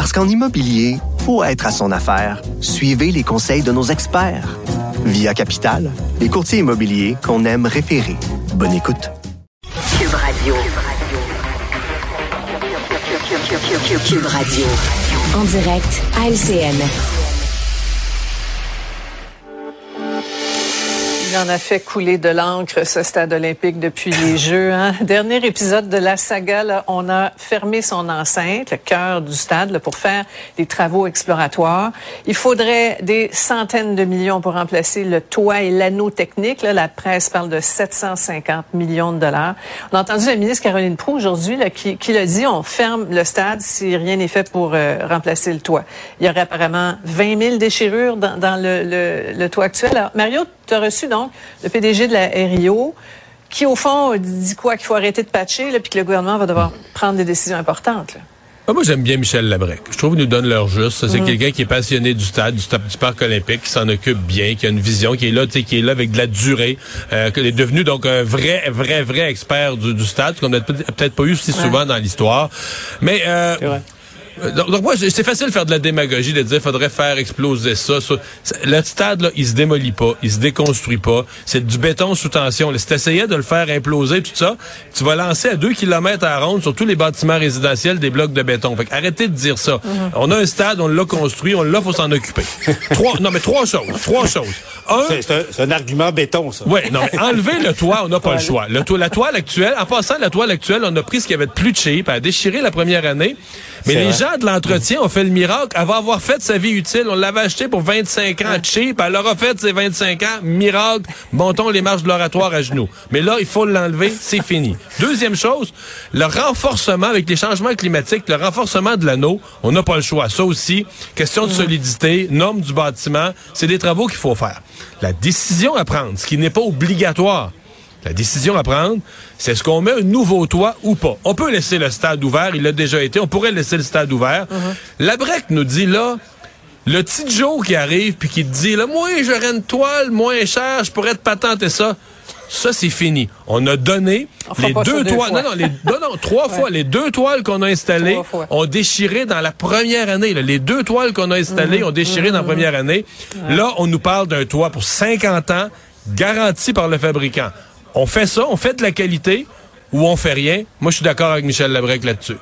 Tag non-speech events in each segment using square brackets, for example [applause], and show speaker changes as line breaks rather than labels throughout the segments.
Parce qu'en immobilier, faut être à son affaire. Suivez les conseils de nos experts. Via Capital, les courtiers immobiliers qu'on aime référer. Bonne écoute.
Cube Radio. Cube Radio. En direct à.
Il en a fait couler de l'encre ce stade olympique depuis les [laughs] Jeux. Hein? Dernier épisode de la saga, là, on a fermé son enceinte, le cœur du stade, là, pour faire des travaux exploratoires. Il faudrait des centaines de millions pour remplacer le toit et l'anneau technique. Là, la presse parle de 750 millions de dollars. On a entendu la ministre Caroline Proux aujourd'hui qui, qui l'a dit, on ferme le stade si rien n'est fait pour euh, remplacer le toit. Il y aurait apparemment 20 000 déchirures dans, dans le, le, le toit actuel. Alors, Mario, tu as reçu donc le PDG de la RIO qui, au fond, dit quoi? Qu'il faut arrêter de patcher, là, puis que le gouvernement va devoir prendre des décisions importantes. Là.
Ah, moi, j'aime bien Michel Labrec. Je trouve qu'il nous donne leur juste. C'est quelqu'un qui est passionné du stade, du, du parc olympique, qui s'en occupe bien, qui a une vision, qui est là, qui est là avec de la durée, euh, qui est devenu donc un vrai, vrai, vrai expert du, du stade, qu'on n'a peut-être pas eu si souvent dans l'histoire. Mais euh, donc, donc, moi, c'est facile de faire de la démagogie, de dire faudrait faire exploser ça. Le stade, là, il se démolit pas, il se déconstruit pas. C'est du béton sous tension. Là, si t'essayais de le faire imploser, tout ça, tu vas lancer à deux kilomètres à ronde sur tous les bâtiments résidentiels des blocs de béton. Fait arrêtez de dire ça. On a un stade, on l'a construit, on l'a, faut s'en occuper. [laughs] trois, non, mais trois choses. Trois choses. Un,
c'est un, un, argument béton, ça.
Oui, non, mais enlever le toit, on n'a pas le choix. Le la toile actuelle, en passant, la toile actuelle, on a pris ce qu'il y avait de plus cheap, à déchirer la première année. Mais les gens de l'entretien ont fait le miracle. Elle va avoir fait sa vie utile. On l'avait acheté pour 25 ans cheap. Elle aura fait ses 25 ans. Miracle. Montons les marches de l'oratoire à genoux. Mais là, il faut l'enlever. C'est fini. Deuxième chose, le renforcement avec les changements climatiques, le renforcement de l'anneau, on n'a pas le choix. Ça aussi, question de solidité, normes du bâtiment, c'est des travaux qu'il faut faire. La décision à prendre, ce qui n'est pas obligatoire, la décision à prendre, c'est est-ce qu'on met un nouveau toit ou pas. On peut laisser le stade ouvert, il a déjà été, on pourrait laisser le stade ouvert. La BREC nous dit là, le petit Joe qui arrive puis qui te dit, là, moi, j'aurais une toile moins chère, je pourrais te patenter ça. Ça, c'est fini. On a donné les deux toiles. Non, non, les, non, non, trois [laughs] ouais. fois. Les deux toiles qu'on a installées ont déchiré dans la première année. Là. Les deux toiles qu'on a installées mmh, ont déchiré mmh, dans la première année. Ouais. Là, on nous parle d'un toit pour 50 ans, garanti par le fabricant. On fait ça, on fait de la qualité ou on fait rien. Moi, je suis d'accord avec Michel Labrec là-dessus.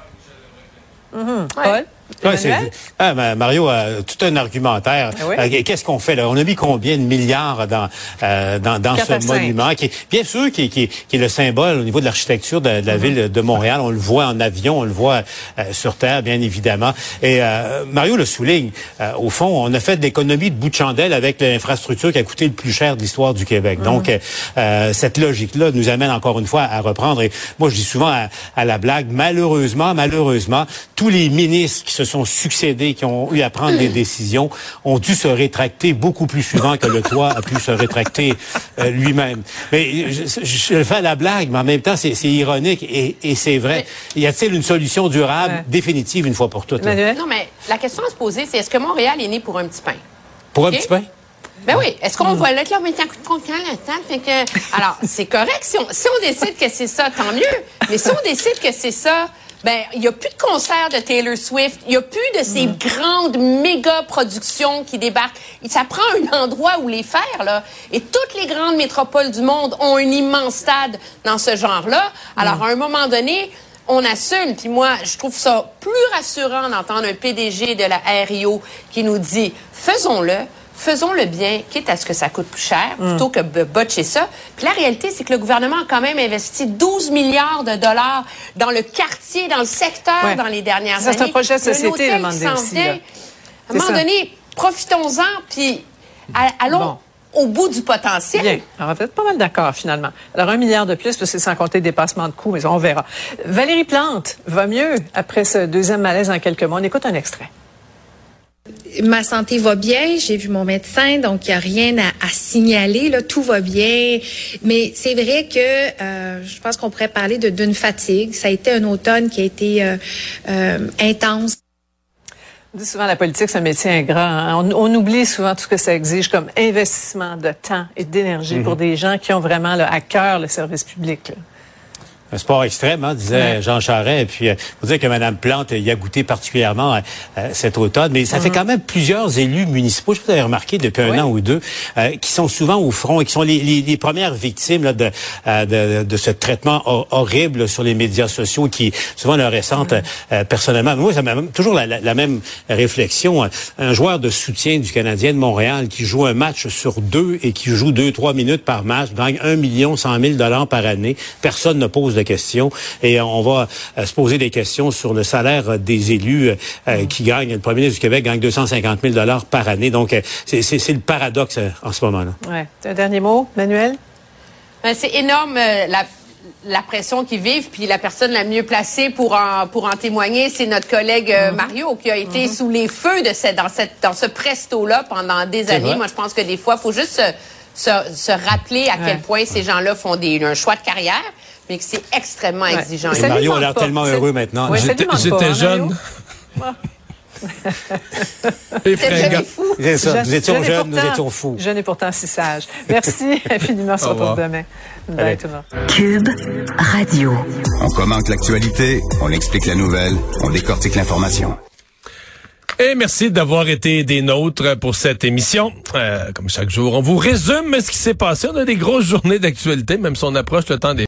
Mmh. Paul?
Ouais, ah, ben, Mario a tout un argumentaire.
Ah oui?
euh, Qu'est-ce qu'on fait là? On a mis combien de milliards dans euh, dans, dans ce monument qui est bien sûr qui est, qui, est, qui est le symbole au niveau de l'architecture de, de, la mm -hmm. ville de Montréal. On le voit en avion, on le voit euh, sur terre, bien évidemment. Et euh, Mario le souligne. Euh, au fond, on a fait de l'économie de bout de chandelle avec l'infrastructure qui a coûté le plus cher de l'histoire du Québec. Mm -hmm. Donc euh, cette logique-là nous amène encore une fois à reprendre. Et moi, je dis souvent à, à la blague, malheureusement, malheureusement, tous les ministres qui se sont succédés, qui ont eu à prendre des décisions, ont dû se rétracter beaucoup plus souvent que le toit a pu se rétracter euh, lui-même. Mais je, je, le fais à la blague, mais en même temps, c'est ironique et, et c'est vrai. Y a-t-il une solution durable, ouais. définitive, une fois pour toutes?
Là? Non, mais la question à se poser, c'est est-ce que Montréal est né pour un petit pain?
Pour okay? un petit pain?
Ben oui. Est-ce qu'on mmh. va là, là, on est en coup de temps? Fait que... Alors, c'est correct. Si on, si on décide que c'est ça, tant mieux. Mais si on décide que c'est ça, ben il y a plus de concerts de Taylor Swift, il y a plus de ces mmh. grandes méga productions qui débarquent. Ça prend un endroit où les faire là. Et toutes les grandes métropoles du monde ont un immense stade dans ce genre-là. Alors mmh. à un moment donné, on assume. Puis moi, je trouve ça plus rassurant d'entendre un PDG de la RIO qui nous dit faisons-le faisons le bien, quitte à ce que ça coûte plus cher, mm. plutôt que de botcher ça. Puis la réalité, c'est que le gouvernement a quand même investi 12 milliards de dollars dans le quartier, dans le secteur ouais. dans les dernières
ça,
années.
C'est un projet de société, donné. Aussi,
à un moment donné, profitons-en, puis allons... Bon au bout du potentiel.
Bien. Alors, on va être pas mal d'accord, finalement. Alors, un milliard de plus, c'est sans compter le dépassement de coûts, mais on verra. Valérie Plante va mieux après ce deuxième malaise en quelques mois. On écoute un extrait.
Ma santé va bien, j'ai vu mon médecin, donc il n'y a rien à, à, signaler, là, tout va bien. Mais c'est vrai que euh, je pense qu'on pourrait parler d'une fatigue. Ça a été un automne qui a été euh, euh, intense.
On dit souvent la politique, c'est un métier ingrat. Hein? On, on, oublie souvent tout ce que ça exige comme investissement de temps et d'énergie mm -hmm. pour des gens qui ont vraiment là, à cœur le service public. Là
un sport extrême, hein, disait. Jean Charest. Et puis, il euh, faut dire que Mme Plante y a goûté particulièrement euh, euh, cet automne. Mais ça mm -hmm. fait quand même plusieurs élus municipaux, je vous avez remarqué depuis un an ou deux, euh, qui sont souvent au front et qui sont les, les, les premières victimes là, de, de, de, ce traitement horrible sur les médias sociaux qui souvent leur ressentent mm -hmm. personnellement. Moi, ça m'a toujours la, la, la, même réflexion. Un joueur de soutien du Canadien de Montréal qui joue un match sur deux et qui joue deux, trois minutes par match, gagne un million cent mille dollars par année. Personne ne pose de questions et on va euh, se poser des questions sur le salaire des élus euh, qui gagnent. Le premier ministre du Québec gagne 250 000 dollars par année. Donc, euh, c'est le paradoxe en ce moment-là.
Ouais. Un dernier mot, Manuel?
Ben, c'est énorme la, la pression qu'ils vivent, puis la personne la mieux placée pour en, pour en témoigner, c'est notre collègue mm -hmm. Mario, qui a été mm -hmm. sous les feux de cette, dans, cette, dans ce presto-là pendant des années. Vrai. Moi, je pense que des fois, il faut juste se, se, se rappeler à ouais. quel point ces gens-là font des, un choix de carrière mais que c'est extrêmement ouais. exigeant.
Et Mario a l'air tellement heureux maintenant.
Ouais, J'étais jeune. [laughs]
C'est ça. Nous étions jeunes, nous étions fous.
Jeune et pourtant si sage. Merci [laughs] infiniment. On se retrouve demain. Bye tout le monde.
Cube Radio.
On commente l'actualité, on explique la nouvelle, on décortique l'information.
Et merci d'avoir été des nôtres pour cette émission. Euh, comme chaque jour, on vous résume ce qui s'est passé. On a des grosses journées d'actualité, même si on approche le temps des